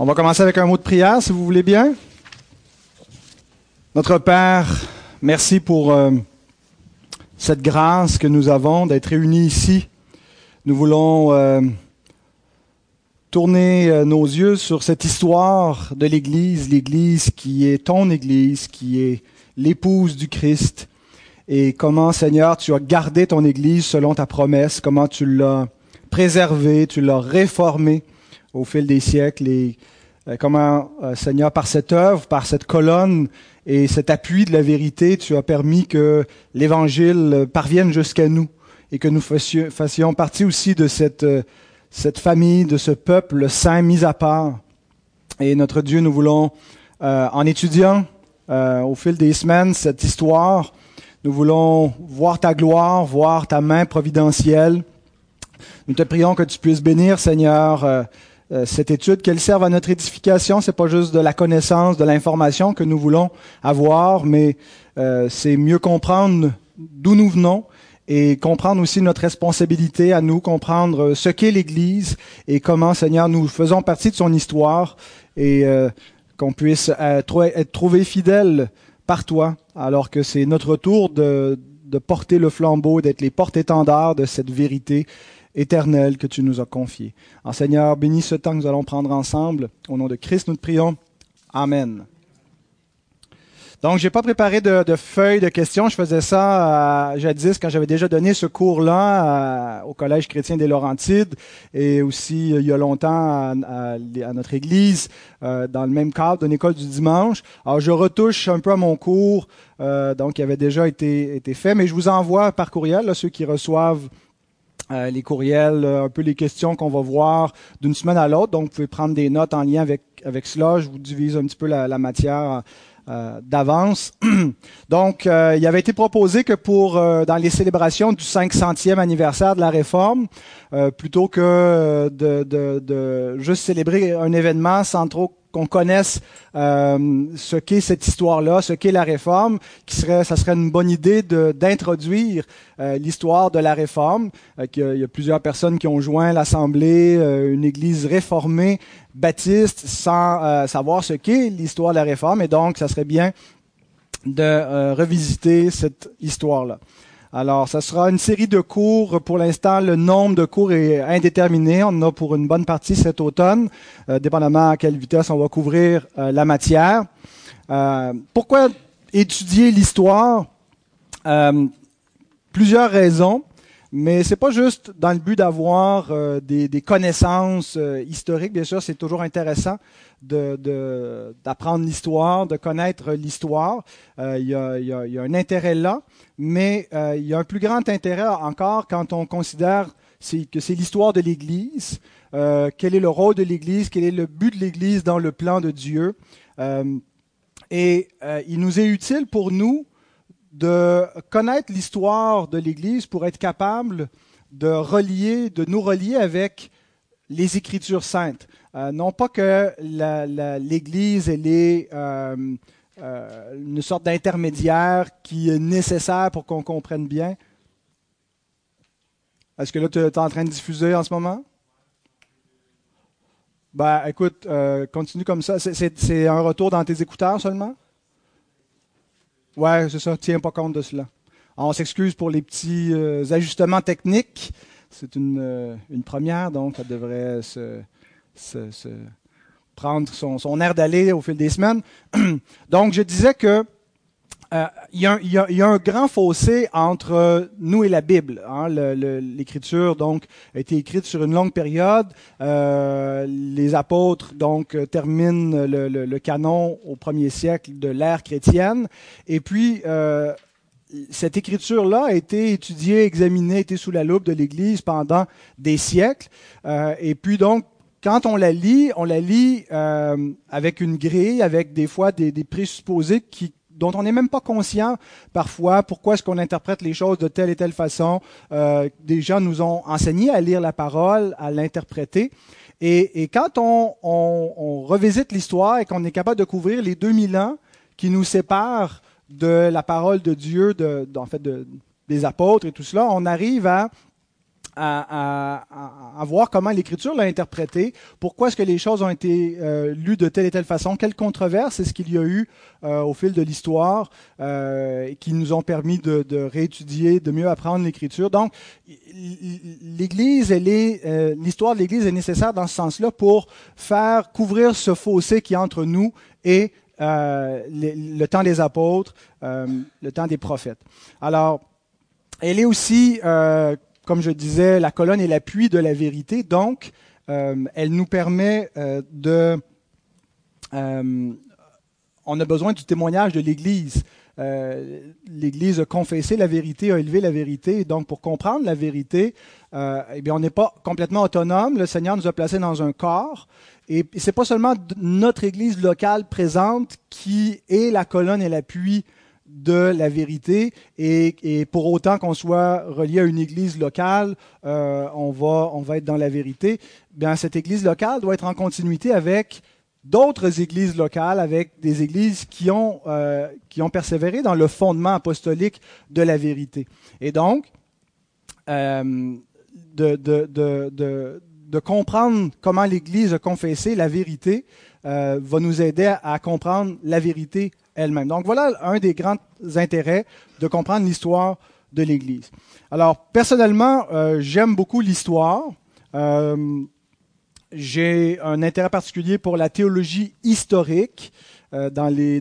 On va commencer avec un mot de prière, si vous voulez bien. Notre Père, merci pour euh, cette grâce que nous avons d'être réunis ici. Nous voulons euh, tourner euh, nos yeux sur cette histoire de l'Église, l'Église qui est ton Église, qui est l'épouse du Christ, et comment, Seigneur, tu as gardé ton Église selon ta promesse, comment tu l'as préservée, tu l'as réformée au fil des siècles et euh, comment, euh, Seigneur, par cette œuvre, par cette colonne et cet appui de la vérité, tu as permis que l'Évangile parvienne jusqu'à nous et que nous fassions, partie aussi de cette, euh, cette famille, de ce peuple saint mis à part. Et notre Dieu, nous voulons, en étudiant au fil des semaines cette histoire, nous voulons voir ta gloire, voir ta main providentielle. Nous te prions que tu puisses bénir, Seigneur, euh, cette étude, qu'elle serve à notre édification. C'est pas juste de la connaissance, de l'information que nous voulons avoir, mais euh, c'est mieux comprendre d'où nous venons et comprendre aussi notre responsabilité à nous, comprendre ce qu'est l'Église et comment, Seigneur, nous faisons partie de son histoire et euh, qu'on puisse être, être trouvé fidèle par toi, alors que c'est notre tour de porter le flambeau, d'être les porte-étendards de cette vérité éternel que tu nous as confié. En Seigneur, bénis ce temps que nous allons prendre ensemble. Au nom de Christ, nous te prions. Amen. Donc, j'ai pas préparé de, de, feuilles de questions. Je faisais ça euh, jadis quand j'avais déjà donné ce cours-là euh, au Collège chrétien des Laurentides et aussi euh, il y a longtemps à, notre église dans le même cadre d'une école du dimanche. Alors, je retouche un peu à mon cours, donc qui avait déjà été, été fait, mais je vous envoie par courriel là, ceux qui reçoivent euh, les courriels, euh, un peu les questions qu'on va voir d'une semaine à l'autre. Donc, vous pouvez prendre des notes en lien avec, avec cela. Je vous divise un petit peu la, la matière euh, d'avance. Donc, il avait été proposé que pour dans les célébrations du 500e anniversaire de la Réforme, plutôt que de, de, de, juste célébrer un événement sans trop qu'on connaisse euh, ce qu'est cette histoire-là, ce qu'est la réforme, qui serait, ça serait une bonne idée d'introduire euh, l'histoire de la réforme. Euh, il y a plusieurs personnes qui ont joint l'Assemblée, une église réformée baptiste, sans savoir ce qu'est l'histoire de la réforme, et donc ça serait bien de revisiter cette histoire-là. Alors, ça sera une série de cours. Pour l'instant, le nombre de cours est indéterminé. On en a pour une bonne partie cet automne, euh, dépendamment à quelle vitesse on va couvrir euh, la matière. Euh, pourquoi étudier l'histoire? Plusieurs raisons. Mais c'est pas juste dans le but d'avoir des, des, connaissances historiques. Bien sûr, c'est toujours intéressant d'apprendre de, l'histoire, de connaître l'histoire. Il y, a, y, a, y, a, un intérêt là mais euh, il y a un plus grand intérêt encore quand on considère que c'est l'histoire de l'Église, euh, quel est le rôle de l'Église, quel est le but de l'Église dans le plan de Dieu. Euh, et il nous est utile pour nous de connaître l'histoire de l'Église pour être capable de relier, de nous relier avec les Écritures saintes. non pas que l'Église, elle est euh, une sorte d'intermédiaire qui est nécessaire pour qu'on comprenne bien. Est-ce que là, tu es en train de diffuser en ce moment? Ben, écoute, euh, continue comme ça. C'est un retour dans tes écouteurs seulement? Ouais, c'est ça. Tiens pas compte de cela. on s'excuse pour les petits euh, ajustements techniques. C'est une, une, première, donc ça devrait se, prendre son air d'aller au fil des semaines. Donc, je disais que euh, il, y a, un grand fossé entre nous et la Bible. Hein. L'écriture donc a été écrite sur une longue période. Euh, les apôtres donc terminent le, canon au premier siècle de l'ère chrétienne. Et puis euh, cette écriture-là a été étudiée, examinée, été sous la loupe de l'Église pendant des siècles. Et puis donc quand on la lit, on la lit avec une grille, avec des fois des présupposés qui, dont on n'est même pas conscient parfois pourquoi est-ce qu'on interprète les choses de telle et telle façon. Euh, des gens nous ont enseigné à lire la parole, à l'interpréter. Et, quand on, revisite l'histoire et qu'on est capable de couvrir les 2000 ans qui nous séparent de la parole de Dieu, en fait de, des apôtres et tout cela, on arrive à à, voir comment l'Écriture l'a interprété, pourquoi est-ce que les choses ont été euh, lues de telle et telle façon, quelles controverses est-ce qu'il y a eu euh, au fil de l'histoire euh, qui nous ont permis de, réétudier, de mieux apprendre l'Écriture. Donc, l'Église, elle est, l'histoire de l'Église est nécessaire dans ce sens-là pour faire couvrir ce fossé qui est entre nous et le, temps des apôtres, le temps des prophètes. Alors, elle est aussi comme je disais, la colonne est l'appui de la vérité. Donc, euh, elle nous permet euh, de... Euh, on a besoin du témoignage de l'Église. L'Église a confessé la vérité, a élevé la vérité. donc, pour comprendre la vérité, eh bien, on n'est pas complètement autonome. Le Seigneur nous a placés dans un corps. Et c'est pas seulement notre Église locale présente qui est la colonne et l'appui de la vérité et, pour autant qu'on soit relié à une église locale, euh, on, va, on va être dans la vérité. Bien, cette église locale doit être en continuité avec d'autres églises locales, avec des églises qui ont, euh, qui ont persévéré dans le fondement apostolique de la vérité. Et donc, euh, de, de, de, de, comprendre comment l'Église a confessé la vérité va nous aider à comprendre la vérité Donc voilà un des grands intérêts de comprendre l'histoire de l'Église. Alors personnellement, euh, j'aime beaucoup l'histoire. Euh, j'ai un intérêt particulier pour la théologie historique. Euh, dans, les,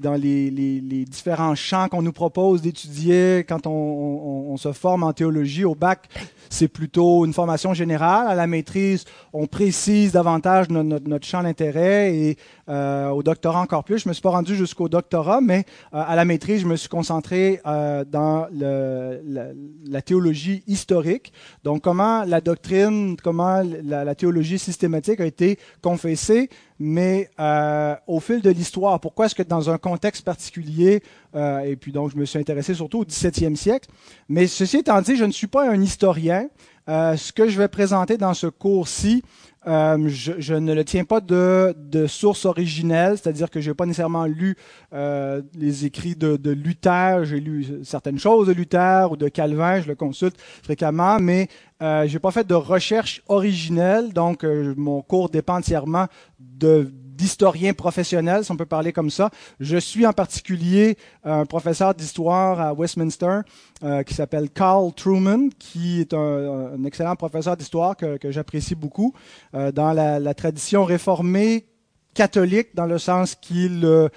différents champs qu'on nous propose d'étudier quand on, se forme en théologie. Au bac, c'est plutôt une formation générale. À la maîtrise, on précise davantage notre, champ d'intérêt et euh, au doctorat encore plus. Je me suis pas rendu jusqu'au doctorat, mais euh, à la maîtrise, je me suis concentré dans la, théologie historique. Donc, comment la doctrine, comment la théologie systématique a été confessée, mais euh, au fil de l'histoire. Pourquoi est-ce que dans un contexte particulier, euh, et puis donc je me suis intéressé surtout au XVIIe siècle, mais ceci étant dit, je ne suis pas un historien. Euh, ce que je vais présenter dans ce cours-ci, euh, je, ne le tiens pas de, source originelle, c'est-à-dire que je n'ai pas nécessairement lu euh, les écrits de, de Luther, j'ai lu certaines choses de Luther ou de Calvin, je le consulte fréquemment, mais euh, je n'ai pas fait de recherche originelle, donc euh, mon cours dépend entièrement de d'historien professionnel, si on peut parler comme ça. Je suis en particulier un professeur d'histoire à Westminster euh, qui s'appelle Carl Truman, qui est un, excellent professeur d'histoire que, j'apprécie beaucoup euh, dans la, tradition réformée catholique, dans le sens qu'il euh,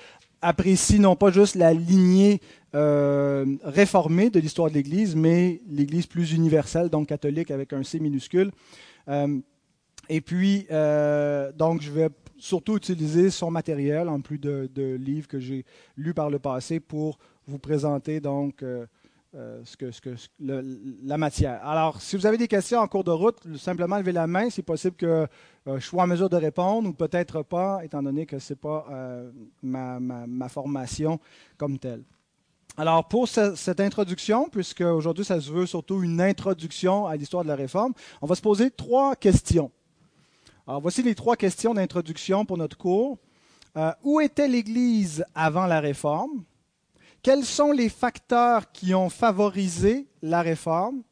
apprécie non pas juste la lignée réformée de l'histoire de l'Église, mais l'Église plus universelle, donc catholique avec un C minuscule. et puis, donc, je vais surtout utiliser son matériel, en plus de, livres que j'ai lus par le passé, pour vous présenter donc euh, euh, la matière. Alors, si vous avez des questions en cours de route, simplement levez la main. C'est possible que euh, je sois en mesure de répondre ou peut-être pas, étant donné que ce n'est pas ma, formation comme telle. Alors, pour cette introduction, puisque aujourd'hui ça se veut surtout une introduction à l'histoire de la réforme, on va se poser trois questions. Voici les trois questions d'introduction pour notre cours. Euh, où était l'Église avant la Réforme? Quels sont les facteurs qui ont favorisé la Réforme?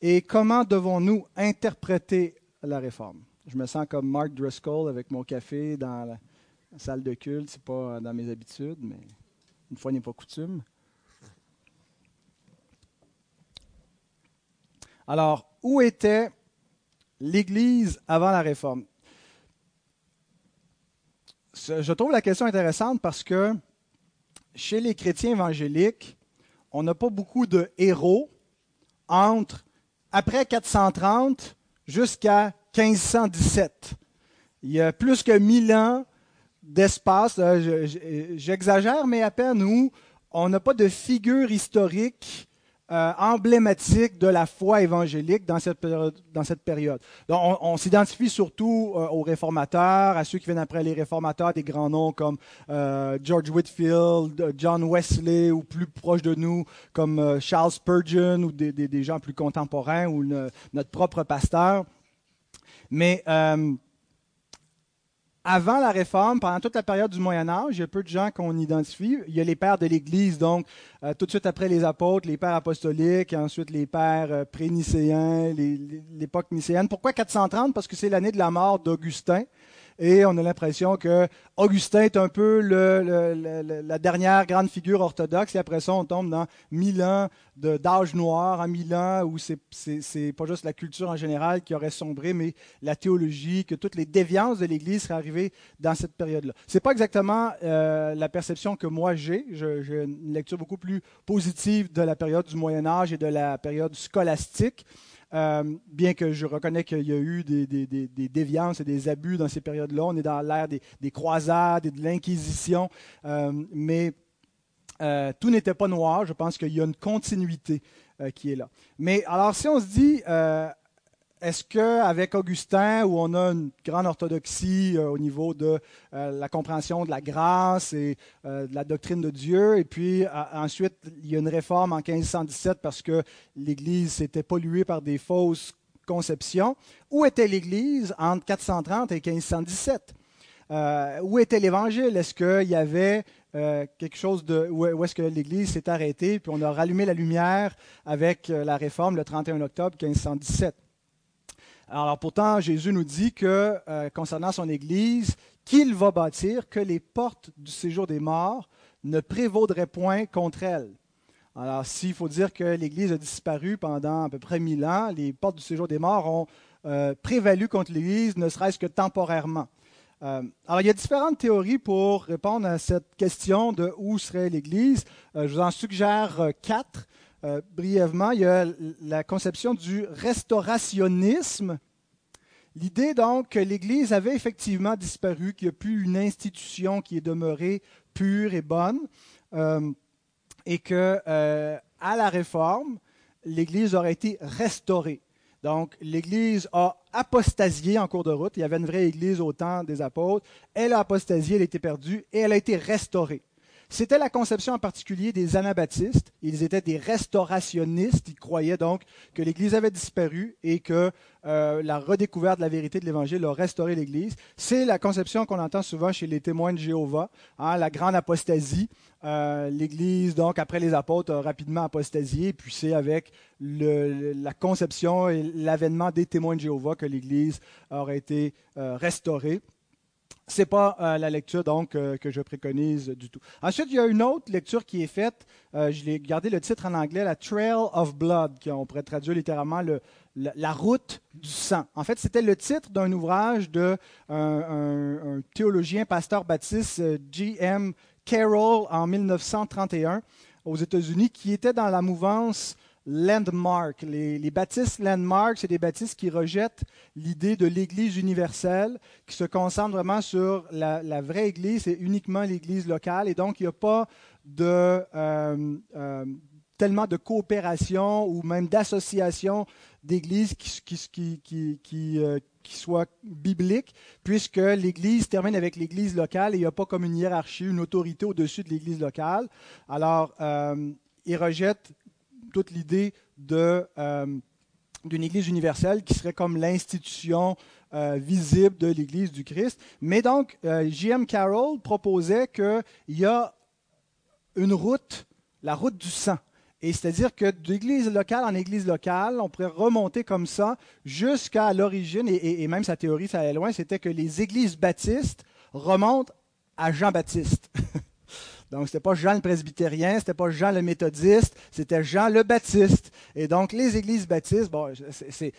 Et comment devons-nous interpréter la Réforme? Je me sens comme Mark Driscoll avec mon café dans la salle de culte. Ce n'est pas dans mes habitudes, mais une fois n'est pas coutume. Alors, où était l'Église avant la réforme. Je trouve la question intéressante parce que chez les chrétiens évangéliques, on n'a pas beaucoup de héros entre après 430 jusqu'à 1517. Il y a plus que 1000 ans d'espace, j'exagère, mais à peine où on n'a pas de figure historique euh, emblématique de la foi évangélique dans cette période. Dans cette période. Donc, on, s'identifie surtout euh, aux réformateurs, à ceux qui viennent après les réformateurs, des grands noms comme euh, George Whitfield, John Wesley, ou plus proches de nous comme Charles Spurgeon, ou des, des, gens plus contemporains, ou notre propre pasteur. Mais avant la Réforme, pendant toute la période du Moyen Âge, il y a peu de gens qu'on identifie. Il y a les pères de l'Église, donc euh, tout de suite après les apôtres, les pères apostoliques, et ensuite les pères euh, pré-nicéens, l'époque nicéenne. Pourquoi 430 Parce que c'est l'année de la mort d'Augustin et on a l'impression que Augustin est un peu la dernière grande figure orthodoxe, et après ça, on tombe dans mille ans d'âge noir, en mille ans où c'est pas juste la culture en général qui aurait sombré, mais la théologie, que toutes les déviances de l'Église seraient arrivées dans cette période-là. C'est pas exactement euh, la perception que moi j'ai. J'ai une lecture beaucoup plus positive de la période du Moyen Âge et de la période scolastique. Euh, bien que je reconnais qu'il y a eu des, déviances et des abus dans ces périodes-là. On est dans l'ère des, croisades et de l'Inquisition, euh, mais euh, tout n'était pas noir. Je pense qu'il y a une continuité qui est là. Mais alors, si on se dit, est-ce qu'avec Augustin, où on a une grande orthodoxie euh, au niveau de euh, la compréhension de la grâce et euh, de la doctrine de Dieu, et puis ensuite il y a une réforme en 1517 parce que l'Église s'était polluée par des fausses conceptions, où était l'Église entre 430 et 1517 Où était l'Évangile? Est-ce qu'il y avait quelque chose de où, est-ce que l'Église s'est arrêtée, puis on a rallumé la lumière avec la réforme le 31 octobre 1517 alors pourtant, Jésus nous dit que euh, concernant son Église, qu'il va bâtir, que les portes du séjour des morts ne prévaudraient point contre elle. Alors s'il faut dire que l'Église a disparu pendant à peu près mille ans, les portes du séjour des morts ont euh, prévalu contre l'Église, ne serait-ce que temporairement. Euh, alors, il y a différentes théories pour répondre à cette question de où serait l'Église. je vous en suggère quatre. Euh, brièvement, il y a la conception du restaurationnisme. L'idée donc que l'Église avait effectivement disparu, qu'il n'y a plus une institution qui est demeurée pure et bonne, euh, et que euh, à la Réforme, l'Église aurait été restaurée. Donc, l'Église a apostasié en cours de route. Il y avait une vraie Église au temps des apôtres. Elle a apostasié, elle a été perdue, et elle a été restaurée. C'était la conception en particulier des anabaptistes. Ils étaient des restaurationnistes. Ils croyaient donc que l'Église avait disparu et que euh, la redécouverte de la vérité de l'Évangile a restauré l'Église. C'est la conception qu'on entend souvent chez les témoins de Jéhovah, hein, la grande apostasie. Euh, L'Église, donc, après les apôtres, a rapidement apostasié. Puis c'est avec la conception et l'avènement des témoins de Jéhovah que l'Église aurait été euh, restaurée. C'est pas euh, la lecture donc euh, que je préconise du tout. Ensuite, il y a une autre lecture qui est faite. Euh, je l'ai gardé le titre en anglais, la Trail of Blood, qui on pourrait traduire littéralement le, la, route du sang. En fait, c'était le titre d'un ouvrage de un, théologien, pasteur baptiste, G.M. Carroll, en 1931 aux États-Unis, qui était dans la mouvance landmark. Les, baptistes landmark, c'est des baptistes qui rejettent l'idée de l'Église universelle, qui se concentrent vraiment sur la, vraie Église et uniquement l'Église locale. Et donc, il n'y a pas euh, euh, tellement de coopération ou même d'association d'églises euh, qui soit biblique, puisque l'Église termine avec l'Église locale et il n'y a pas comme une hiérarchie, une autorité au-dessus de l'Église locale. Alors, ils rejettent toute l'idée euh, d'une Église universelle qui serait comme l'institution euh, visible de l'Église du Christ. Mais donc, euh, J.M. Carroll proposait qu'il y a une route, la route du sang. Et c'est-à-dire que d'église locale en église locale, on pourrait remonter comme ça jusqu'à l'origine, et, et, même sa théorie, ça allait loin, c'était que les églises baptistes remontent à Jean-Baptiste. Donc, c'était pas Jean le presbytérien, c'était pas Jean le méthodiste, c'était Jean le baptiste. Et donc, les églises baptistes, bon, c'est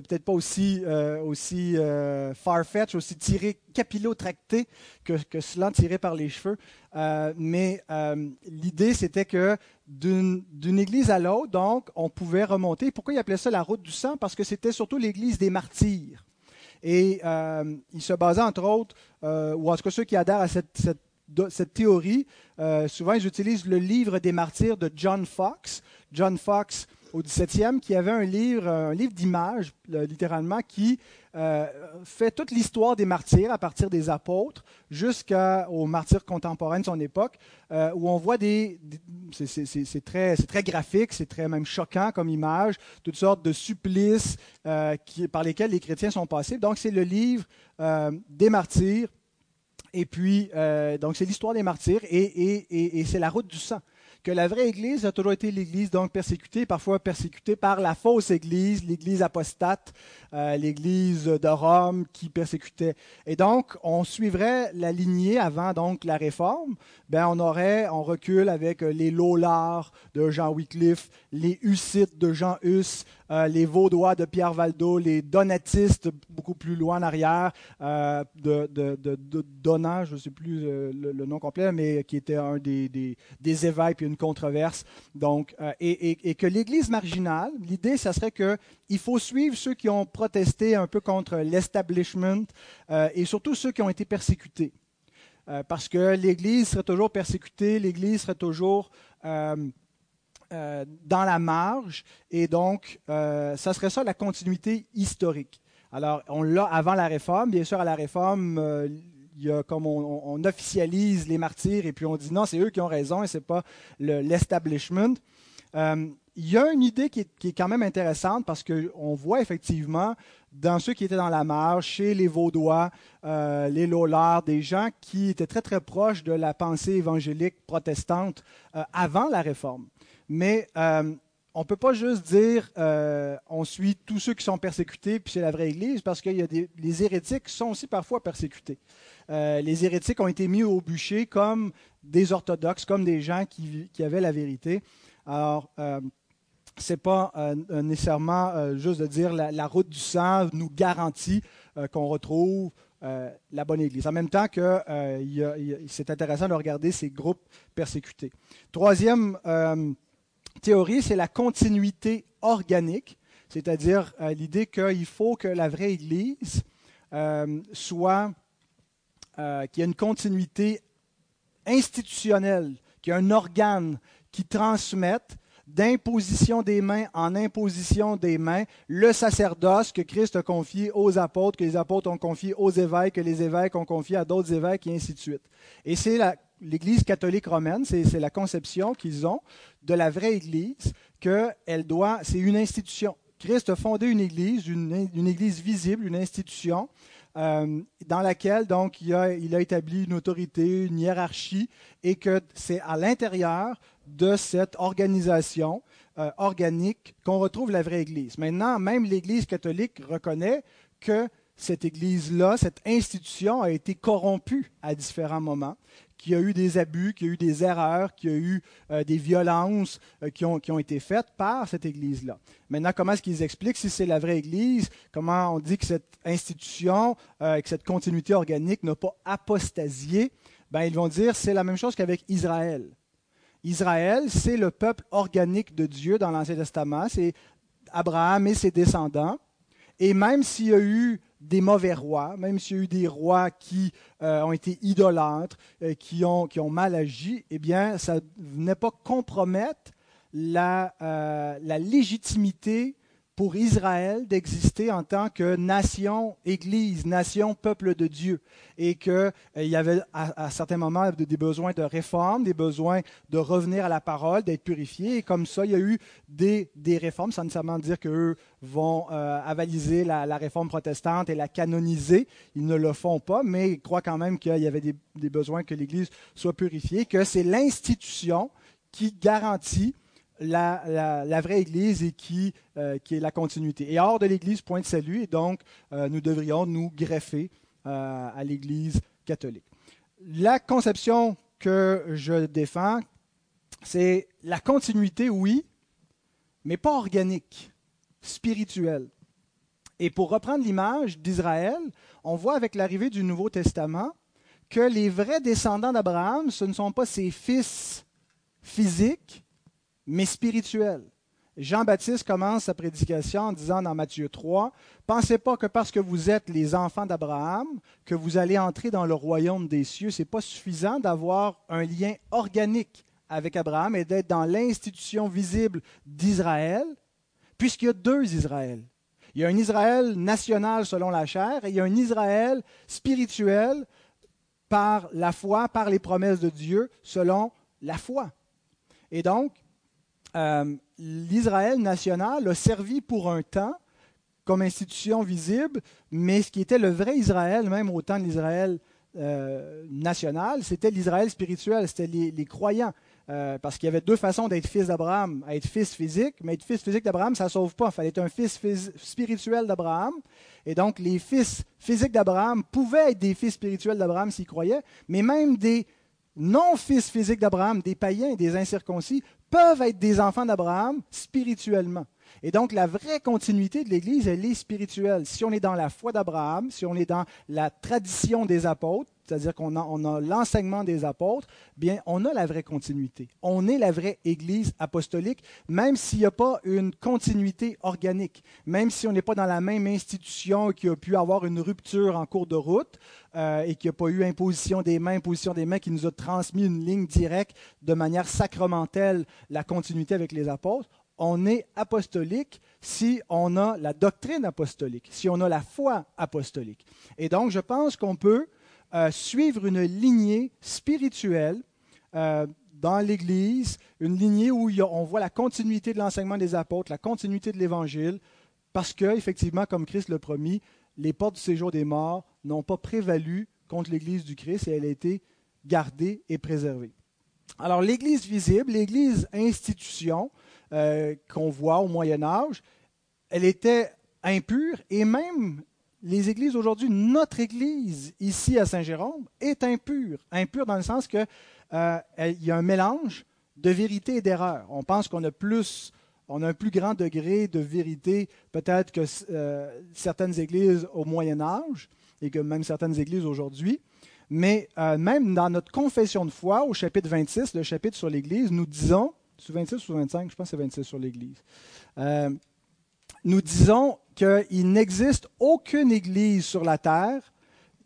peut-être pas aussi, euh, aussi euh, far-fetched, aussi tiré, capillotracté que, que cela tiré par les cheveux. Euh, mais euh, l'idée, c'était que d'une église à l'autre, donc, on pouvait remonter. Pourquoi il appelait ça la route du sang? Parce que c'était surtout l'église des martyrs. Et il se basait, entre autres, ou en tout cas ceux qui adhèrent à cette cette théorie, euh, souvent j'utilise le livre des martyrs de John Fox. John Fox au 17e, qui avait un livre, un livre d'images, littéralement, qui euh, fait toute l'histoire des martyrs à partir des apôtres jusqu'aux martyrs contemporains de son époque, euh, où on voit des, c'est très, très graphique, c'est très même choquant comme image, toutes sortes de supplices par lesquels les chrétiens sont passés. Donc c'est le livre des martyrs Et puis, euh, donc c'est l'histoire des martyrs et, et, et c'est la route du sang que la vraie Église a toujours été l'Église donc persécutée, parfois persécutée par la fausse Église, l'Église apostate, euh, l'Église de Rome qui persécutait. Et donc, on suivrait la lignée avant donc la Réforme. Ben, on aurait, on recule avec les Lollards de Jean Wycliffe, les Hussites de Jean Hus, euh, les Vaudois de Pierre Valdo, les Donatistes beaucoup plus loin en arrière euh, de, Donat, je ne sais plus le, le, nom complet, mais qui était un des, des, évêques puis une controverse. Donc, euh, et, et, que l'Église marginale, l'idée, ça serait que il faut suivre ceux qui ont protesté un peu contre l'establishment euh, et surtout ceux qui ont été persécutés. Euh, parce que l'Église serait toujours persécutée, l'Église serait toujours dans la marge, et donc ça serait ça la continuité historique. Alors, on l'a avant la réforme. Bien sûr, à la réforme, il y a comme on, officialise les martyrs et puis on dit non, c'est eux qui ont raison et c'est pas l'establishment. Euh, il y a une idée qui est, quand même intéressante parce qu'on voit effectivement dans ceux qui étaient dans la marge, chez les Vaudois, euh, les Lollards, des gens qui étaient très très proches de la pensée évangélique protestante euh, avant la Réforme. Mais on ne peut pas juste dire euh, on suit tous ceux qui sont persécutés, puis c'est la vraie Église, parce que les hérétiques sont aussi parfois persécutés. Euh, les hérétiques ont été mis au bûcher comme des orthodoxes, comme des gens qui, qui avaient la vérité. Alors, euh, c'est pas euh, nécessairement euh, juste de dire la, la, route du sang nous garantit qu'on retrouve la bonne Église. En même temps que c'est intéressant de regarder ces groupes persécutés. Troisième théorie, c'est la continuité organique, c'est-à-dire euh, l'idée qu'il faut que la vraie Église euh, soit, euh, qu'il y ait une continuité institutionnelle, qu'il y ait un organe qui transmette d'imposition des mains en imposition des mains le sacerdoce que Christ a confié aux apôtres, que les apôtres ont confié aux évêques, que les évêques ont confié à d'autres évêques, et ainsi de suite. Et c'est la l'Église catholique romaine, c'est la conception qu'ils ont de la vraie Église, qu'elle doit, c'est une institution. Christ a fondé une Église, une, Église visible, une institution, euh, dans laquelle donc il a, il a établi une autorité, une hiérarchie, et que c'est à l'intérieur de cette organisation euh, organique qu'on retrouve la vraie Église. Maintenant, même l'Église catholique reconnaît que cette Église-là, cette institution a été corrompue à différents moments, qu'il y a eu des abus, qu'il y a eu des erreurs, qu'il y a eu euh, des violences euh, qui, ont, qui, ont, été faites par cette Église-là. Maintenant, comment est-ce qu'ils expliquent si c'est la vraie Église? Comment on dit que cette institution, euh, que cette continuité organique n'a pas apostasié? Ben, ils vont dire c'est la même chose qu'avec Israël. Israël, c'est le peuple organique de Dieu dans l'Ancien Testament. C'est Abraham et ses descendants. Et même s'il y a eu des mauvais rois, même s'il y a eu des rois qui euh, ont été idolâtres, euh, qui, ont, mal agi, eh bien, ça ne venait pas compromettre la, euh, la légitimité pour Israël d'exister en tant que nation, Église, nation, peuple de Dieu, et qu'il euh, y avait à, certains moments des besoins de réforme, des besoins de revenir à la parole, d'être purifié, et comme ça, il y a eu des, des réformes, sans nécessairement dire qu'eux vont euh, avaliser la, réforme protestante et la canoniser, ils ne le font pas, mais ils croient quand même qu'il y avait des besoins que l'Église soit purifiée, que c'est l'institution qui garantit la, vraie Église et qui, euh, qui est la continuité. Et hors de l'Église, point de salut, et donc euh, nous devrions nous greffer euh, à l'Église catholique. La conception que je défends, c'est la continuité, oui, mais pas organique, spirituelle. Et pour reprendre l'image d'Israël, on voit avec l'arrivée du Nouveau Testament que les vrais descendants d'Abraham, ce ne sont pas ses fils physiques, mais spirituel. Jean-Baptiste commence sa prédication en disant dans Matthieu 3, Pensez pas que parce que vous êtes les enfants d'Abraham, que vous allez entrer dans le royaume des cieux. C'est pas suffisant d'avoir un lien organique avec Abraham et d'être dans l'institution visible d'Israël, puisqu'il y a deux Israël. Il y a un Israël national selon la chair et il y a un Israël spirituel par la foi, par les promesses de Dieu selon la foi. Et donc, euh, l'Israël national a servi pour un temps comme institution visible, mais ce qui était le vrai Israël, même au temps de l'Israël euh, national, c'était l'Israël spirituel, c'était les, croyants. Euh, parce qu'il y avait deux façons d'être fils d'Abraham, être fils physique, mais être fils physique d'Abraham, ça ne sauve pas. Il fallait être un fils spirituel d'Abraham. Et donc, les fils physiques d'Abraham pouvaient être des fils spirituels d'Abraham s'ils croyaient, mais même des non-fils physiques d'Abraham, des païens, des incirconcis, peuvent être des enfants d'Abraham spirituellement. Et donc, la vraie continuité de l'Église, elle est spirituelle. Si on est dans la foi d'Abraham, si on est dans la tradition des apôtres, c'est-à-dire qu'on a, l'enseignement des apôtres, bien, on a la vraie continuité. On est la vraie Église apostolique, même s'il n'y a pas une continuité organique, même si on n'est pas dans la même institution qui a pu avoir une rupture en cours de route euh, et qui n'a pas eu imposition des mains, imposition des mains qui nous a transmis une ligne directe de manière sacramentelle, la continuité avec les apôtres on est apostolique si on a la doctrine apostolique, si on a la foi apostolique. Et donc, je pense qu'on peut euh, suivre une lignée spirituelle euh, dans l'Église, une lignée où on voit la continuité de l'enseignement des apôtres, la continuité de l'Évangile, parce que, effectivement, comme Christ l'a promis, les portes du séjour des morts n'ont pas prévalu contre l'Église du Christ et elle a été gardée et préservée. Alors, l'Église visible, l'Église institution, euh, qu'on voit au Moyen Âge, elle était impure et même les églises aujourd'hui, notre église ici à Saint-Jérôme est impure. Impure dans le sens qu'il euh, y a un mélange de vérité et d'erreur. On pense qu'on a plus, on a un plus grand degré de vérité peut-être que euh, certaines églises au Moyen Âge et que même certaines églises aujourd'hui. Mais même dans notre confession de foi, au chapitre 26, le chapitre sur l'Église, nous disons c'est 26 ou 25, je pense que c'est 26 sur l'Église. Euh, nous disons qu'il n'existe aucune Église sur la terre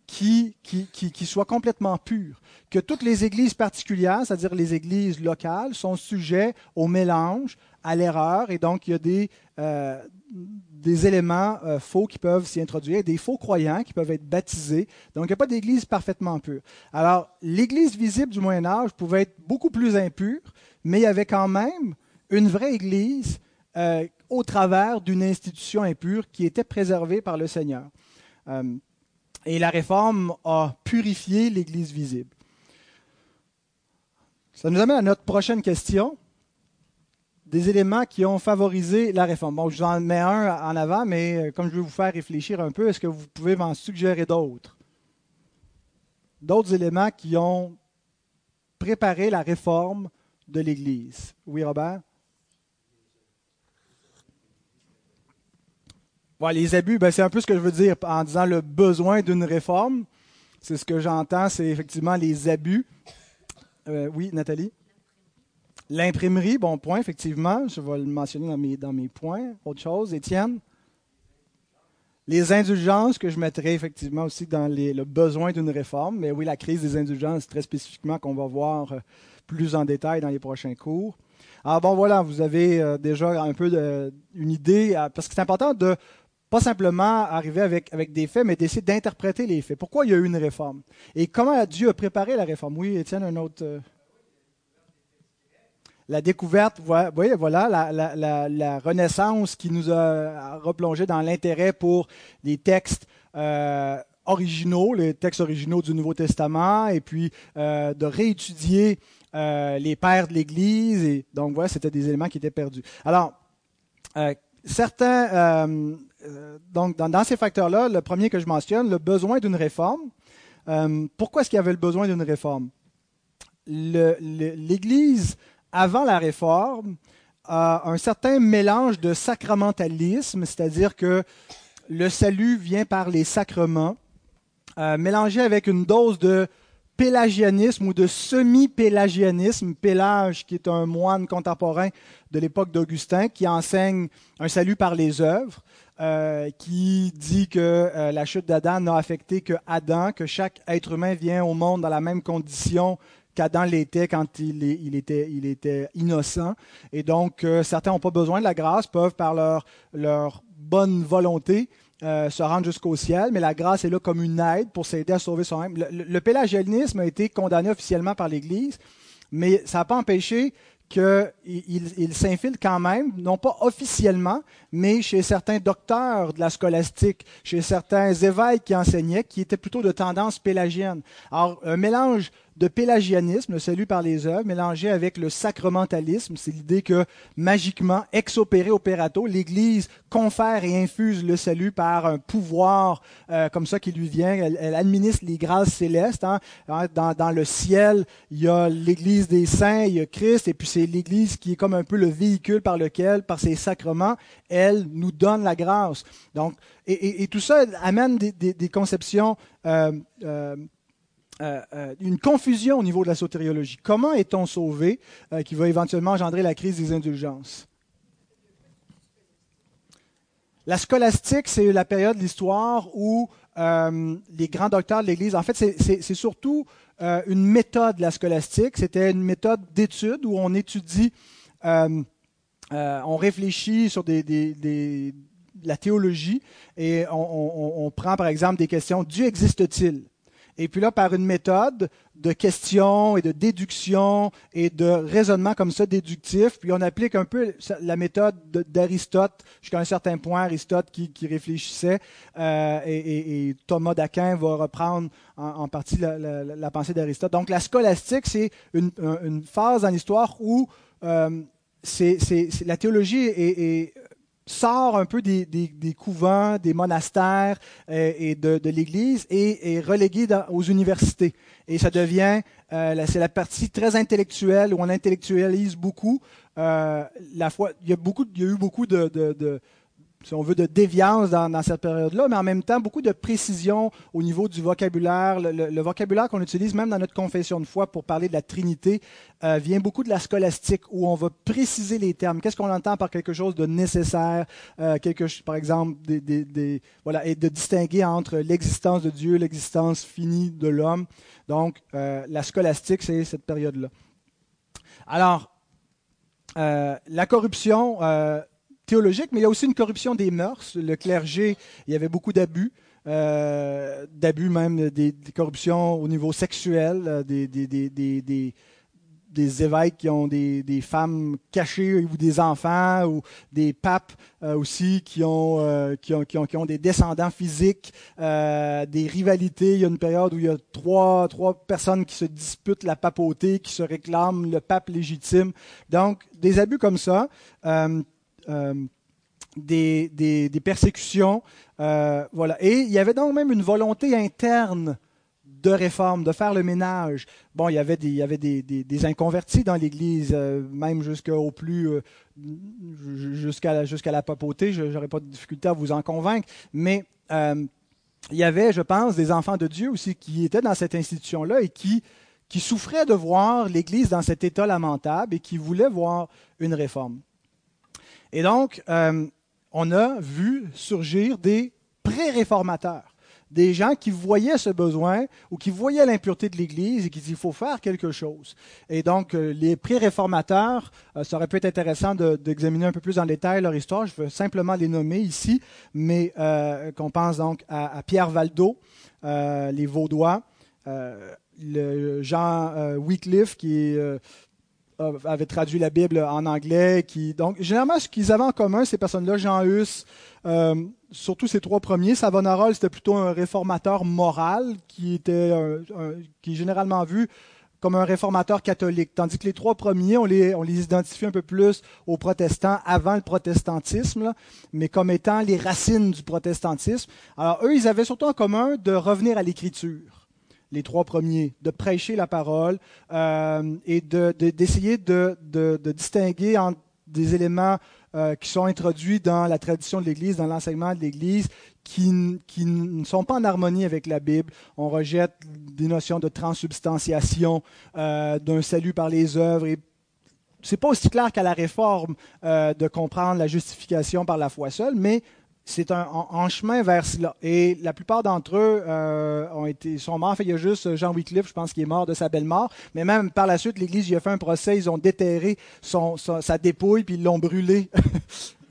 qui, qui, qui, soit complètement pure. Que toutes les églises particulières, c'est-à-dire les églises locales, sont sujets au mélange, à l'erreur, et donc il y a des, euh, des éléments euh, faux qui peuvent s'y introduire, des faux croyants qui peuvent être baptisés. Donc il n'y a pas d'église parfaitement pure. Alors l'église visible du Moyen Âge pouvait être beaucoup plus impure, mais il y avait quand même une vraie Église euh, au travers d'une institution impure qui était préservée par le Seigneur. Euh, et la réforme a purifié l'Église visible. Ça nous amène à notre prochaine question. Des éléments qui ont favorisé la réforme. Bon, je vous en mets un en avant, mais euh, comme je vais vous faire réfléchir un peu, est-ce que vous pouvez m'en suggérer d'autres? D'autres éléments qui ont préparé la réforme de l'Église. Oui, Robert? Les abus, ben, c'est un peu ce que je veux dire en disant le besoin d'une réforme. C'est ce que j'entends, c'est effectivement les abus. Euh, oui, Nathalie? L'imprimerie, bon point, effectivement. Je vais le mentionner dans mes, dans mes points. Autre chose, Étienne? Les indulgences que je mettrais effectivement aussi dans le besoin d'une réforme. Mais oui, la crise des indulgences, très spécifiquement, qu'on va voir euh, plus en détail dans les prochains cours. Alors bon, voilà, vous avez euh, déjà un peu une idée, parce que c'est important de pas simplement arriver avec, avec des faits, mais d'essayer d'interpréter les faits. Pourquoi il y a eu une réforme? Et comment Dieu a préparé la réforme? Oui, Étienne, un autre... Euh, la découverte, voilà, voilà la, la, la, Renaissance qui nous a replongé dans l'intérêt pour les textes originaux, les textes originaux du Nouveau Testament, et puis de réétudier euh, les pères de l'Église. Et donc voilà, c'était des éléments qui étaient perdus. Alors, euh, certains, euh, donc dans, ces facteurs-là, le premier que je mentionne, le besoin d'une réforme. pourquoi est-ce qu'il y avait le besoin d'une réforme? L'Église, avant la réforme, a un certain mélange de sacramentalisme, c'est-à-dire que le salut vient par les sacrements, mélangé avec une dose de pélagianisme ou de semi-pélagianisme, Pélage qui est un moine contemporain de l'époque d'Augustin, qui enseigne un salut par les œuvres, euh, qui dit que euh, la chute d'Adam n'a affecté que Adam, que chaque être humain vient au monde dans la même condition qu'Adam l'était quand il, était, il, était, innocent. Et donc, euh, certains n'ont pas besoin de la grâce, peuvent par leur, leur bonne volonté euh, se rendre jusqu'au ciel, mais la grâce est là comme une aide pour s'aider à sauver son âme. Le, pélagianisme a été condamné officiellement par l'Église, mais ça n'a pas empêché qu'il il, s'infile quand même, non pas officiellement, mais chez certains docteurs de la scolastique, chez certains évêques qui enseignaient, qui étaient plutôt de tendance pélagienne. Alors, un mélange de pélagianisme, le salut par les œuvres, mélangé avec le sacramentalisme. C'est l'idée que magiquement, ex opere operato, l'Église confère et infuse le salut par un pouvoir euh, comme ça qui lui vient. Elle, administre les grâces célestes. Hein. Dans, dans, le ciel, il y a l'Église des saints, il y a Christ, et puis c'est l'Église qui est comme un peu le véhicule par lequel, par ses sacrements, elle nous donne la grâce. Donc, et, et, tout ça amène des, des, des conceptions euh, euh, euh, euh, une confusion au niveau de la sotériologie. Comment est-on sauvé euh, qui va éventuellement engendrer la crise des indulgences? La scolastique, c'est la période de l'histoire où les grands docteurs de l'Église, en fait, c'est surtout une méthode de la scolastique. C'était une méthode d'étude où on étudie, on réfléchit sur la théologie et on, on prend par exemple des questions Dieu existe-t-il? Et puis là, par une méthode de questions et de déduction et de raisonnement comme ça déductif, puis on applique un peu la méthode d'Aristote jusqu'à un certain point, Aristote qui, réfléchissait, euh, et, Thomas d'Aquin va reprendre en, partie la, pensée d'Aristote. Donc la scolastique, c'est une, phase dans l'histoire où euh, c'est, la théologie est sort un peu des, couvents, des monastères euh, et de, l'Église et est relégué aux universités. Et ça devient, euh, c'est la partie très intellectuelle où on intellectualise beaucoup. Euh, la foi, il y a beaucoup, il y a eu beaucoup de si on veut, de déviance dans, cette période-là, mais en même temps, beaucoup de précision au niveau du vocabulaire. Le, vocabulaire qu'on utilise même dans notre confession de foi pour parler de la Trinité euh, vient beaucoup de la scolastique, où on va préciser les termes. Qu'est-ce qu'on entend par quelque chose de nécessaire, euh, par exemple, et de distinguer entre l'existence de Dieu, l'existence finie de l'homme. Donc, euh, la scolastique, c'est cette période-là. Alors, la corruption théologique, mais il y a aussi une corruption des mœurs. Le clergé, il y avait beaucoup d'abus. Euh, d'abus même, des, corruptions au niveau sexuel, euh, des, évêques qui ont des, femmes cachées ou des enfants, ou des papes euh, aussi qui ont, qui, ont, qui, ont, qui ont des descendants physiques, des rivalités. Il y a une période où il y a trois, trois personnes qui se disputent la papauté, qui se réclament le pape légitime. Donc, des abus comme ça. Euh, des, persécutions. Euh, voilà. Et il y avait donc même une volonté interne de réforme, de faire le ménage. Bon, il y avait des, inconvertis dans l'Église, euh, même jusqu'au plus, jusqu'à jusqu'à la papauté. Je n'aurais pas de difficulté à vous en convaincre, mais il y avait, je pense, des enfants de Dieu aussi qui étaient dans cette institution-là et qui qui souffraient de voir l'Église dans cet état lamentable et qui voulaient voir une réforme. Et donc, euh, on a vu surgir des pré-réformateurs, des gens qui voyaient ce besoin ou qui voyaient l'impureté de l'Église et qui disaient il faut faire quelque chose. Et donc, euh, les pré-réformateurs, euh, ça aurait pu être intéressant d'examiner un peu plus en détail leur histoire. Je veux simplement les nommer ici, mais qu'on pense donc à, Pierre Valdo, les Vaudois, Jean Wycliffe, qui est avait traduit la Bible en anglais. Qui, donc, généralement, ce qu'ils avaient en commun, ces personnes-là, Jean Hus, euh, surtout ces trois premiers, Savonarola, c'était plutôt un réformateur moral qui était qui est généralement vu comme un réformateur catholique, tandis que les trois premiers, on les, on les identifie un peu plus aux protestants avant le protestantisme, mais comme étant les racines du protestantisme. Alors eux, ils avaient surtout en commun de revenir à l'écriture les trois premiers, de prêcher la parole euh, et d'essayer de, distinguer des éléments euh, qui sont introduits dans la tradition de l'Église, dans l'enseignement de l'Église, qui, qui, ne sont pas en harmonie avec la Bible. On rejette des notions de transubstantiation, euh, d'un salut par les œuvres. Et c'est pas aussi clair qu'à la Réforme de comprendre la justification par la foi seule, mais c'est un en, chemin vers cela. Et la plupart d'entre eux euh, ont été, sont morts. il y a juste Jean Wycliffe, je pense, qui est mort de sa belle mort. Mais même par la suite, l'Église y a fait un procès. Ils ont déterré son, sa, dépouille, puis ils l'ont brûlé.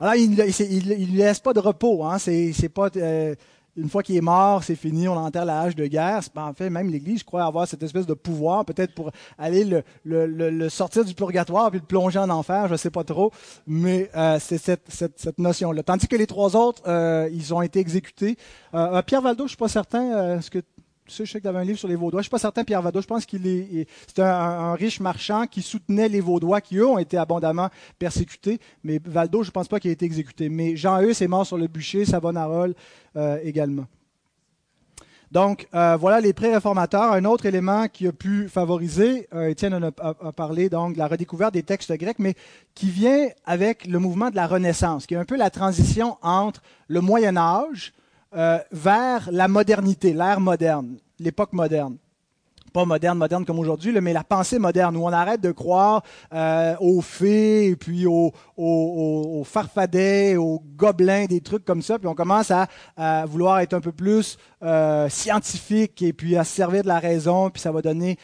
Alors, il ne laisse pas de repos. Hein. C'est, pas, euh, une fois qu'il est mort, c'est fini, on enterre la hache de guerre. En fait, même l'Église, je crois avoir cette espèce de pouvoir, peut-être pour aller le, le, le, sortir du purgatoire puis le plonger en enfer, je ne sais pas trop, mais euh, c'est cette, cette, cette notion-là. Tandis que les trois autres, euh, ils ont été exécutés. Euh, Pierre Valdo, je suis pas certain, est-ce que je sais que tu avais un livre sur les Vaudois. Je suis pas certain, Pierre Vado. Je pense qu'il est, c'est un, riche marchand qui soutenait les Vaudois, qui eux ont été abondamment persécutés. Mais Valdo, je pense pas qu'il ait été exécuté. Mais Jean-Eus est mort sur le bûcher, Savonarole euh, également. Donc, euh, voilà les pré-réformateurs. Un autre élément qui a pu favoriser, euh, Étienne en a, parlé donc la redécouverte des textes grecs, mais qui vient avec le mouvement de la Renaissance, qui est un peu la transition entre le Moyen Âge, euh, vers la modernité, l'ère moderne, l'époque moderne. Pas moderne, moderne comme aujourd'hui, mais la pensée moderne, où on arrête de croire euh, aux fées, et puis aux, farfadets, aux gobelins, des trucs comme ça, puis on commence à, vouloir être un peu plus euh, scientifique, et puis à se servir de la raison, puis ça va donner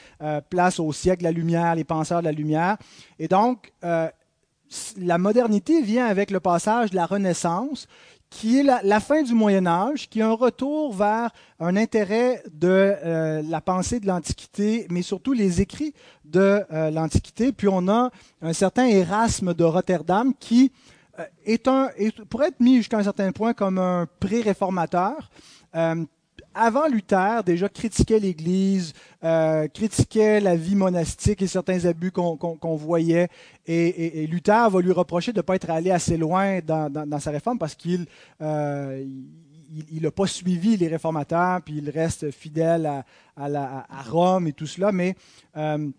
place au siècle de la lumière, les penseurs de la lumière. Et donc, la modernité vient avec le passage de la Renaissance, qui est la, fin du Moyen Âge, qui est un retour vers un intérêt de euh, la pensée de l'Antiquité, mais surtout les écrits de euh, l'Antiquité. Puis on a un certain Erasme de Rotterdam qui euh, est un, pourrait être mis jusqu'à un certain point comme un pré-réformateur avant Luther, déjà critiquait l'Église, euh, critiquait la vie monastique et certains abus qu'on voyait. Et, Luther va lui reprocher de ne pas être allé assez loin dans, sa réforme parce qu'il euh, il n'a pas suivi les réformateurs, puis il reste fidèle à, Rome et tout cela. Mais euh,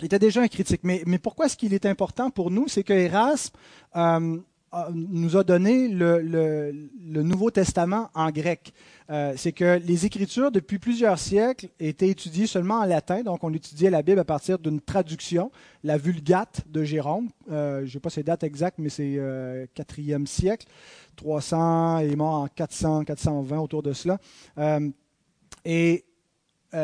il était déjà un critique. Mais, pourquoi est-ce qu'il est important pour nous? C'est que Erasme nous a donné le, Nouveau Testament en grec. Euh, c'est que les Écritures, depuis plusieurs siècles, étaient étudiées seulement en latin. Donc, on étudiait la Bible à partir d'une traduction, la Vulgate de Jérôme. Euh, je sais pas ses dates exactes, mais c'est euh, 4e siècle. 300 et mort en 400, 420 autour de cela. Euh, et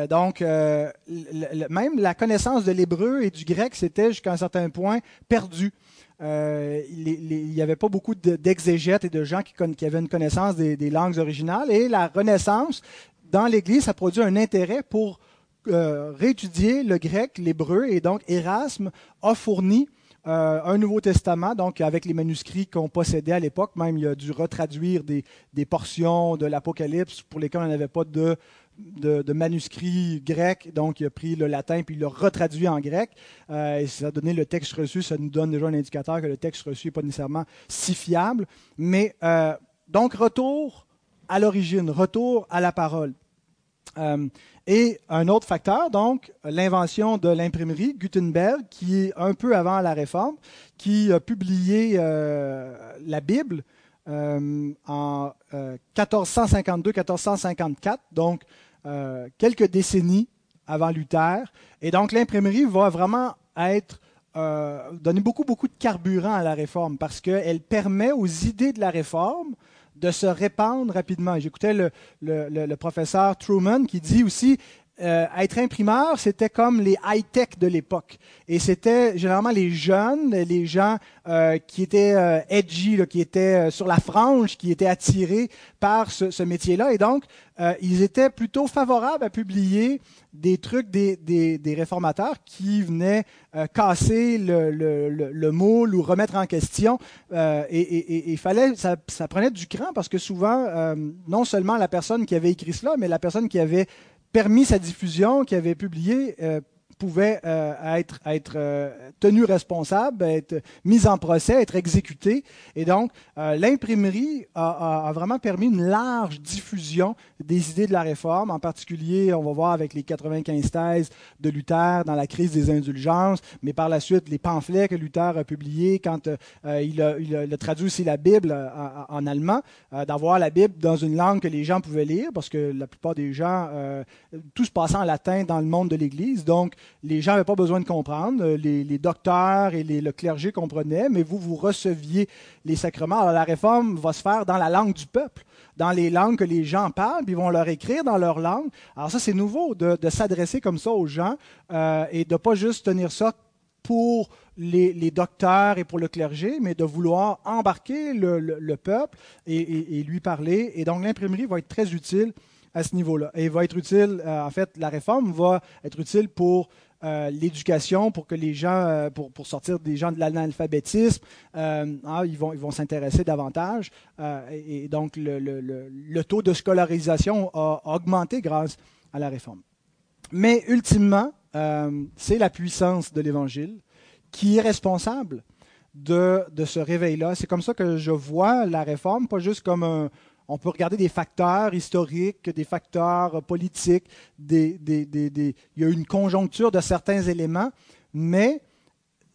donc, même la connaissance de l'hébreu et du grec, c'était jusqu'à un certain point perdu. Euh, il n'y avait pas beaucoup d'exégètes et de gens qui, avaient une connaissance des, langues originales. Et la Renaissance, dans l'Église, a produit un intérêt pour euh, réétudier le grec, l'hébreu. Et donc, Erasme a fourni euh, un Nouveau Testament, donc avec les manuscrits qu'on possédait à l'époque. Même, il a dû retraduire des, des portions de l'Apocalypse pour lesquelles on n'avait pas de de, manuscrits grecs, donc il a pris le latin puis il l'a retraduit en grec. Euh, et ça a donné le texte reçu, ça nous donne déjà un indicateur que le texte reçu n'est pas nécessairement si fiable. Mais euh, donc retour à l'origine, retour à la parole. Euh, et un autre facteur, donc, l'invention de l'imprimerie, Gutenberg, qui est un peu avant la Réforme, qui a publié la Bible en 1452-1454, donc euh, quelques décennies avant Luther. Et donc l'imprimerie va vraiment être euh, donner beaucoup beaucoup de carburant à la réforme parce qu'elle permet aux idées de la réforme de se répandre rapidement. J'écoutais le, professeur Truman qui dit aussi euh, être imprimeur, c'était comme les high-tech de l'époque. Et c'était généralement les jeunes, les gens euh, qui étaient euh, edgy, qui étaient sur la frange, qui étaient attirés par ce, ce métier-là. Et donc, ils étaient plutôt favorables à publier des trucs des, des, des réformateurs qui venaient casser le, le, le, moule ou remettre en question. et il fallait, ça, ça, prenait du cran parce que souvent, non seulement la personne qui avait écrit cela, mais la personne qui avait permis sa diffusion, qui avait publié, euh, pouvait euh, être, être euh, tenu responsable, être mis en procès, être exécuté. Et donc, euh, l'imprimerie a, vraiment permis une large diffusion des idées de la réforme. En particulier, on va voir avec les 95 thèses de Luther dans la crise des indulgences, mais par la suite, les pamphlets que Luther a publiés quand il, a, il, a, traduit aussi la Bible en, en allemand, d'avoir la Bible dans une langue que les gens pouvaient lire, parce que la plupart des gens, tout se passait en latin dans le monde de l'Église. Donc, les gens n'avaient pas besoin de comprendre. Les, docteurs et le clergé comprenaient, mais vous, vous receviez les sacrements. Alors la réforme va se faire dans la langue du peuple, dans les langues que les gens parlent, puis ils vont leur écrire dans leur langue. Alors ça, c'est nouveau de, s'adresser comme ça aux gens euh, et de pas juste tenir ça pour les, docteurs et pour le clergé, mais de vouloir embarquer le, peuple et, lui parler. Et donc l'imprimerie va être très utile à ce niveau-là. Et va être utile, euh, en fait, la réforme va être utile pour euh, l'éducation, pour que les gens, euh, pour, sortir des gens de l'analphabétisme, ah, ils vont, ils vont s'intéresser davantage. Et, donc le, le, taux de scolarisation a augmenté grâce à la réforme. Mais ultimement, c'est la puissance de l'Évangile qui est responsable de, de ce réveil-là. C'est comme ça que je vois la réforme, pas juste comme un, on peut regarder des facteurs historiques, des facteurs politiques, des, des, il y a une conjoncture de certains éléments, mais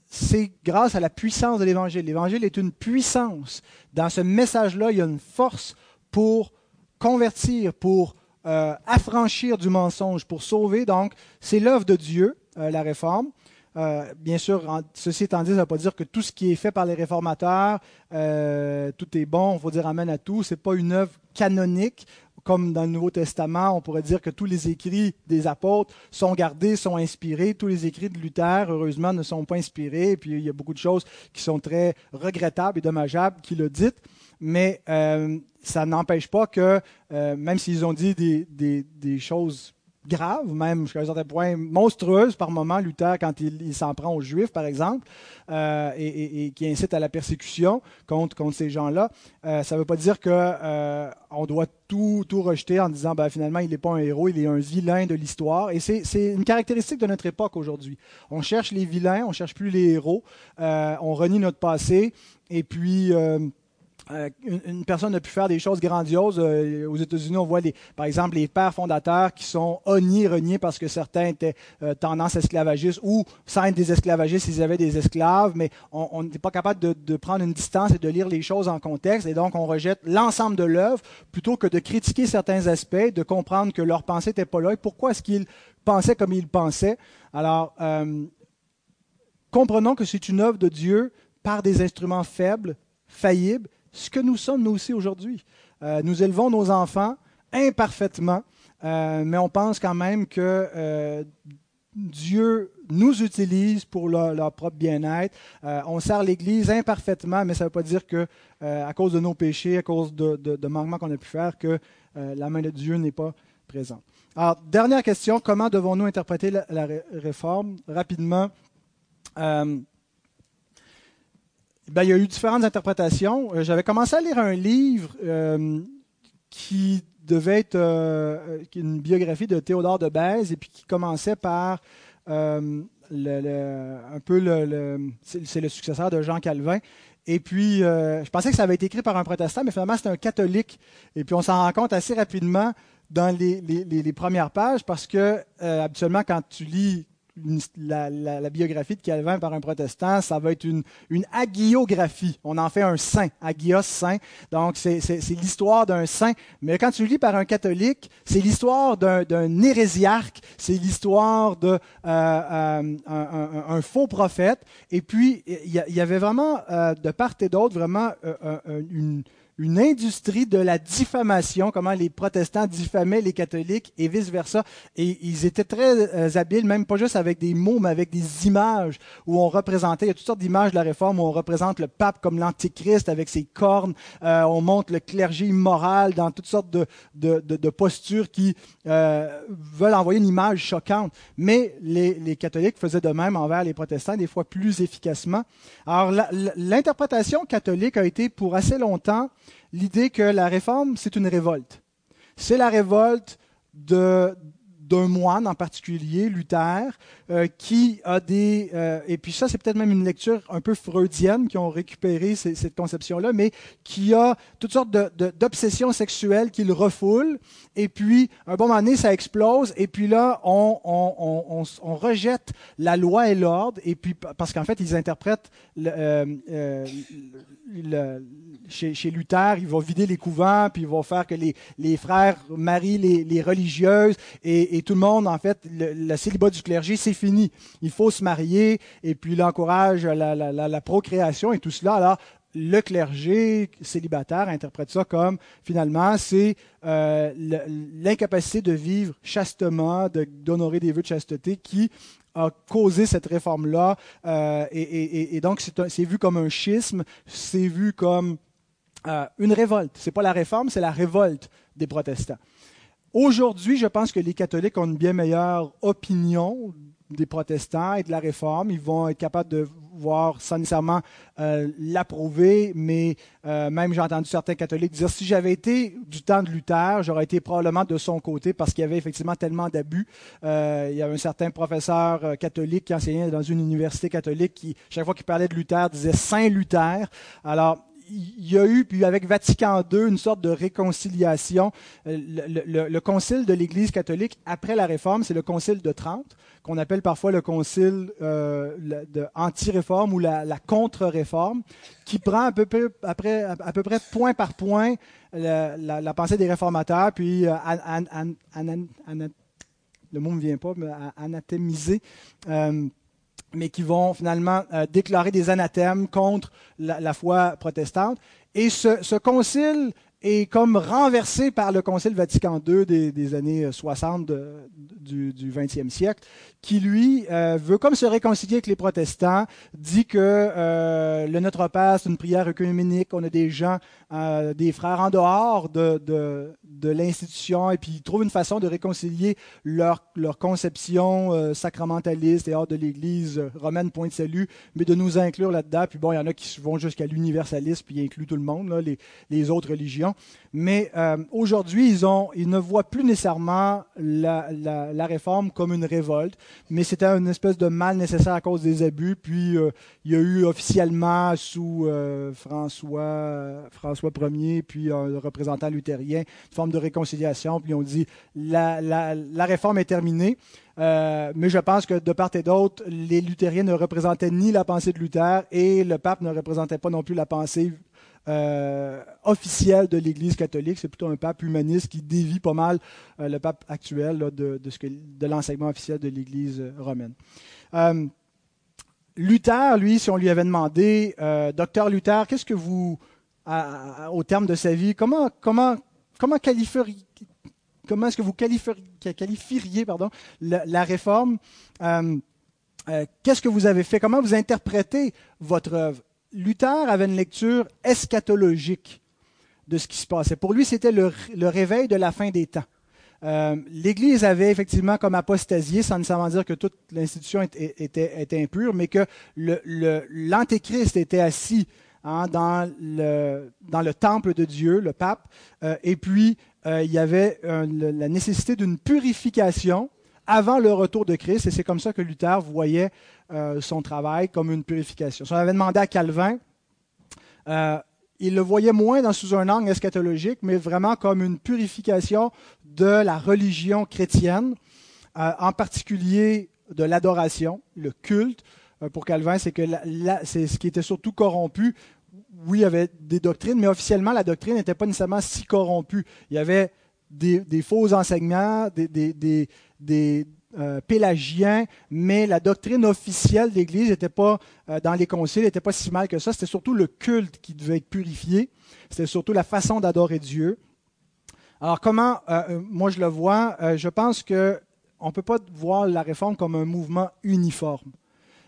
c'est grâce à la puissance de l'Évangile. L'Évangile est une puissance. Dans ce message-là, il y a une force pour convertir, pour euh, affranchir du mensonge, pour sauver. Donc, c'est l'œuvre de Dieu, euh, la réforme. Euh, bien sûr, ceci étant dit, ça ne veut pas dire que tout ce qui est fait par les réformateurs, euh, tout est bon, il faut dire Amen à tout. Ce n'est pas une œuvre canonique. Comme dans le Nouveau Testament, on pourrait dire que tous les écrits des apôtres sont gardés, sont inspirés. Tous les écrits de Luther, heureusement, ne sont pas inspirés. Et puis, il y a beaucoup de choses qui sont très regrettables et dommageables qu'il a dites. Mais euh, ça n'empêche pas que, même s'ils ont dit des choses grave, même jusqu'à un certain point monstrueuse par moment, Luther, quand il, s'en prend aux Juifs, par exemple, euh, et, qui incite à la persécution contre, contre ces gens-là. Euh, ça ne veut pas dire qu'on euh, doit tout, tout rejeter en disant ben, finalement il n'est pas un héros, il est un vilain de l'histoire. Et c'est une caractéristique de notre époque aujourd'hui. On cherche les vilains, on cherche plus les héros, on renie notre passé, et puis euh, une, personne a pu faire des choses grandioses. Euh, aux États-Unis, on voit, par exemple, les pères fondateurs qui sont honnis, reniés parce que certains étaient euh, tendance esclavagistes ou, sans être des esclavagistes, ils avaient des esclaves, mais on n'est pas capable de, prendre une distance et de lire les choses en contexte, et donc on rejette l'ensemble de l'œuvre plutôt que de critiquer certains aspects, de comprendre que leur pensée n'était pas là et pourquoi est-ce qu'ils pensaient comme ils pensaient. Alors, comprenons que c'est une œuvre de Dieu par des instruments faibles, faillibles, ce que nous sommes nous aussi aujourd'hui. Euh, nous élevons nos enfants imparfaitement, euh, mais on pense quand même que euh, Dieu nous utilise pour leur, propre bien-être. on sert l'Église imparfaitement, mais ça ne veut pas dire que, à cause de nos péchés, à cause de, manquements qu'on a pu faire, que la main de Dieu n'est pas présente. Alors, dernière question, comment devons-nous interpréter la, la réforme? Rapidement, ben, il y a eu différentes interprétations. Euh, j'avais commencé à lire un livre euh, qui devait être euh, une biographie de Théodore de Bèze et puis qui commençait par un peu le, c'est le successeur de Jean Calvin. Et puis, je pensais que ça avait été écrit par un protestant, mais finalement, c'était un catholique. Et puis, on s'en rend compte assez rapidement dans les, les premières pages parce que, habituellement, quand tu lis la, biographie de Calvin par un protestant, ça va être une, une agiographie. On en fait un saint, agios saint. Donc, c'est l'histoire d'un saint. Mais quand tu lis par un catholique, c'est l'histoire d'un hérésiarque, c'est l'histoire d'un euh, euh, faux prophète. Et puis, il y, avait vraiment, euh, de part et d'autre, vraiment une une industrie de la diffamation, comment les protestants diffamaient les catholiques et vice-versa. Et ils étaient très euh, habiles, même pas juste avec des mots, mais avec des images où on représentait, il y a toutes sortes d'images de la réforme où on représente le pape comme l'antichrist avec ses cornes, euh, on montre le clergé immoral dans toutes sortes de, de, de, postures qui euh, veulent envoyer une image choquante. Mais les, les catholiques faisaient de même envers les protestants, des fois plus efficacement. Alors l'interprétation catholique a été pour assez longtemps l'idée que la réforme, c'est une révolte. C'est la révolte de, d'un moine en particulier, Luther, euh, qui a des... Euh, et puis ça, c'est peut-être même une lecture un peu freudienne qui ont récupéré cette conception-là, mais qui a toutes sortes d'obsessions sexuelles qu'il refoule. Et puis, un bon moment donné, ça explose. Et puis là, on, rejette la loi et l'ordre. Et puis, parce qu'en fait, ils interprètent... Euh, chez, Luther, ils vont vider les couvents, puis ils vont faire que les, frères marient les, religieuses. Tout le monde, en fait, le, célibat du clergé, c'est fini. Il faut se marier, et puis il encourage la, procréation et tout cela. Alors, le clergé célibataire interprète ça comme finalement c'est euh, l'incapacité de vivre chastement, d'honorer des vœux de chasteté qui a causé cette réforme-là. Euh, et, donc c'est vu comme un schisme, c'est vu comme euh, une révolte. C'est pas la réforme, c'est la révolte des protestants. Aujourd'hui, je pense que les catholiques ont une bien meilleure opinion des protestants et de la réforme. Ils vont être capables de voir sans nécessairement euh, l'approuver, mais euh, même j'ai entendu certains catholiques dire si j'avais été du temps de Luther, j'aurais été probablement de son côté parce qu'il y avait effectivement tellement d'abus. Euh, il y avait un certain professeur catholique qui enseignait dans une université catholique qui, chaque fois qu'il parlait de Luther, disait Saint Luther. Alors, il y a eu, puis avec Vatican II, une sorte de réconciliation. Le, concile de l'Église catholique après la Réforme, c'est le concile de Trente, qu'on appelle parfois le concile euh, anti-réforme ou la, contre-réforme, qui prend à peu, près, à peu près point par point la, pensée des réformateurs, puis euh, le mot me vient pas, mais. Euh, mais qui vont finalement euh, déclarer des anathèmes contre la, foi protestante. Et ce, ce concile est comme renversé par le Concile Vatican II des, années 60 du, du 20e siècle, qui lui euh, veut comme se réconcilier avec les protestants, dit que euh, le Notre Père c'est une prière œcuménique, on a des gens, euh, des frères en dehors de, de, l'institution, et puis ils trouvent une façon de réconcilier leur, leur conception sacramentaliste et hors de l'Église romaine point de salut, mais de nous inclure là-dedans. Puis bon, il y en a qui vont jusqu'à l'universalisme, puis incluent tout le monde, les, les autres religions. Mais euh, aujourd'hui, ils, ne voient plus nécessairement la, réforme comme une révolte, mais c'était une espèce de mal nécessaire à cause des abus. Puis euh, il y a eu officiellement sous euh, François, François Ier, puis un représentant luthérien, une forme de réconciliation. Puis on dit la, réforme est terminée. mais je pense que de part et d'autre, les luthériens ne représentaient ni la pensée de Luther et le pape ne représentait pas non plus la pensée officiel de l'Église catholique. C'est plutôt un pape humaniste qui dévie pas mal euh, le pape actuel de, de l'enseignement officiel de l'Église romaine. Euh, Luther, lui, si on lui avait demandé, docteur Luther, qu'est-ce que vous, au terme de sa vie, comment, comment, comment comment est-ce que vous qualifieriez, pardon, la réforme Qu'est-ce que vous avez fait Comment vous interprétez votre œuvre? Luther avait une lecture eschatologique de ce qui se passait. Pour lui, c'était le, réveil de la fin des temps. Euh, L'Église avait effectivement comme apostasié, sans nécessairement dire que toute l'institution était, impure, mais que l'Antéchrist était assis hein, dans, le, temple de Dieu, le pape, euh, et puis euh, il y avait la nécessité d'une purification avant le retour de Christ, et c'est comme ça que Luther voyait son travail comme une purification. Si on avait demandé à Calvin, il le voyait moins dans, sous un angle eschatologique, mais vraiment comme une purification de la religion chrétienne, euh, en particulier de l'adoration, le culte. pour Calvin, c'est que c'est ce qui était surtout corrompu. Oui, il y avait des doctrines, mais officiellement, la doctrine n'était pas nécessairement si corrompue. Il y avait des, faux enseignements, des, euh, pélagiens, mais la doctrine officielle de l'Église n'était pas euh, dans les conciles, n'était pas si mal que ça. C'était surtout le culte qui devait être purifié. C'était surtout la façon d'adorer Dieu. Alors comment, euh, moi je le vois, je pense que on peut pas voir la réforme comme un mouvement uniforme.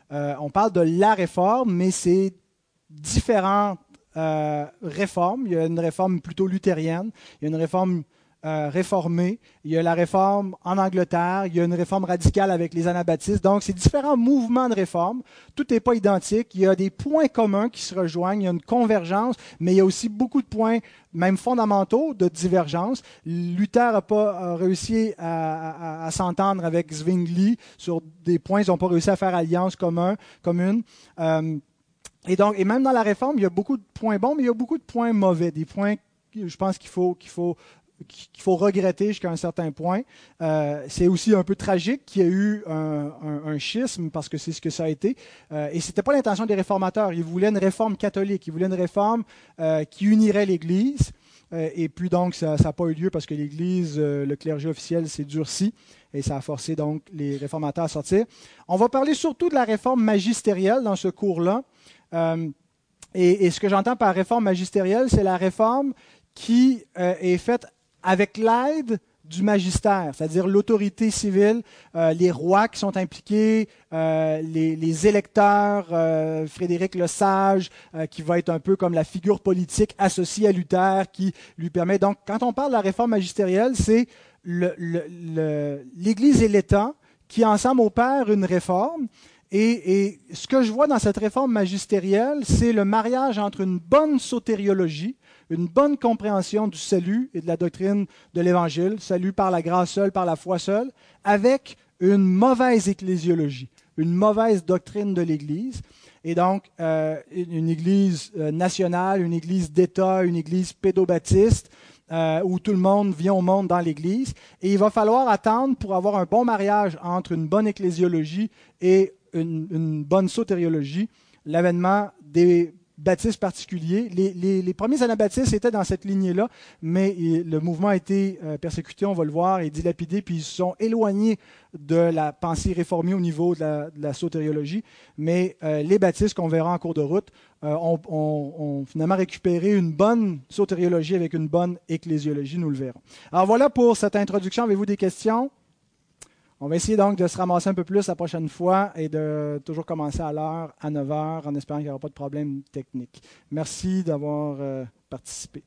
on parle de la réforme, mais c'est différentes réformes. Il y a une réforme plutôt luthérienne, il y a une réforme euh. Il y a la réforme en Angleterre, il y a une réforme radicale avec les anabaptistes. Donc, c'est différents mouvements de réforme. Tout n'est pas identique. Il y a des points communs qui se rejoignent. Il y a une convergence, mais il y a aussi beaucoup de points, même fondamentaux, de divergence. Luther n'a pas réussi à, s'entendre avec Zwingli sur des points. Ils n'ont pas réussi à faire alliance commun, commune. Euh, et donc, et même dans la réforme, il y a beaucoup de points bons, mais il y a beaucoup de points mauvais, des points je pense qu'il faut, qu'il faut qu'il faut regretter jusqu'à un certain point. Euh, c'est aussi un peu tragique qu'il y ait eu un, schisme parce que c'est ce que ça a été. Euh, et c'était pas l'intention des réformateurs. Ils voulaient une réforme catholique. Ils voulaient une réforme euh, qui unirait l'Église. Euh, et puis donc ça n'a pas eu lieu parce que l'Église, le clergé officiel s'est durci et ça a forcé donc les réformateurs à sortir. On va parler surtout de la réforme magistérielle dans ce cours-là. Et, ce que j'entends par réforme magistérielle, c'est la réforme qui est faite avec l'aide du magistère, c'est-à-dire l'autorité civile, euh, les rois qui sont impliqués, euh, les, électeurs, euh, Frédéric le Sage, qui va être un peu comme la figure politique associée à Luther, qui lui permet. Donc, quand on parle de la réforme magistérielle, c'est l'Église et l'État qui ensemble opèrent une réforme. Et, et, ce que je vois dans cette réforme magistérielle, c'est le mariage entre une bonne sotériologie, une bonne compréhension du salut et de la doctrine de l'Évangile, salut par la grâce seule, par la foi seule, avec une mauvaise ecclésiologie, une mauvaise doctrine de l'Église. Et donc, euh, une Église euh, nationale, une Église d'État, une Église pédobaptiste, euh, où tout le monde vient au monde dans l'Église. Et il va falloir attendre pour avoir un bon mariage entre une bonne ecclésiologie et une, une bonne sotériologie, l'avènement des baptistes particuliers. Les, premiers anabaptistes étaient dans cette lignée-là, mais le mouvement a été euh, persécuté, on va le voir, et dilapidé, puis ils se sont éloignés de la pensée réformée au niveau de la, de sotériologie. Mais euh, les baptistes qu'on verra en cours de route euh, ont, ont, ont, finalement récupéré une bonne sotériologie avec une bonne ecclésiologie, nous le verrons. Alors voilà pour cette introduction. Avez-vous des questions? On va essayer donc de se ramasser un peu plus la prochaine fois et de toujours commencer à l'heure, à 9 heures, en espérant qu'il n'y aura pas de problème technique. Merci d'avoir euh, participé.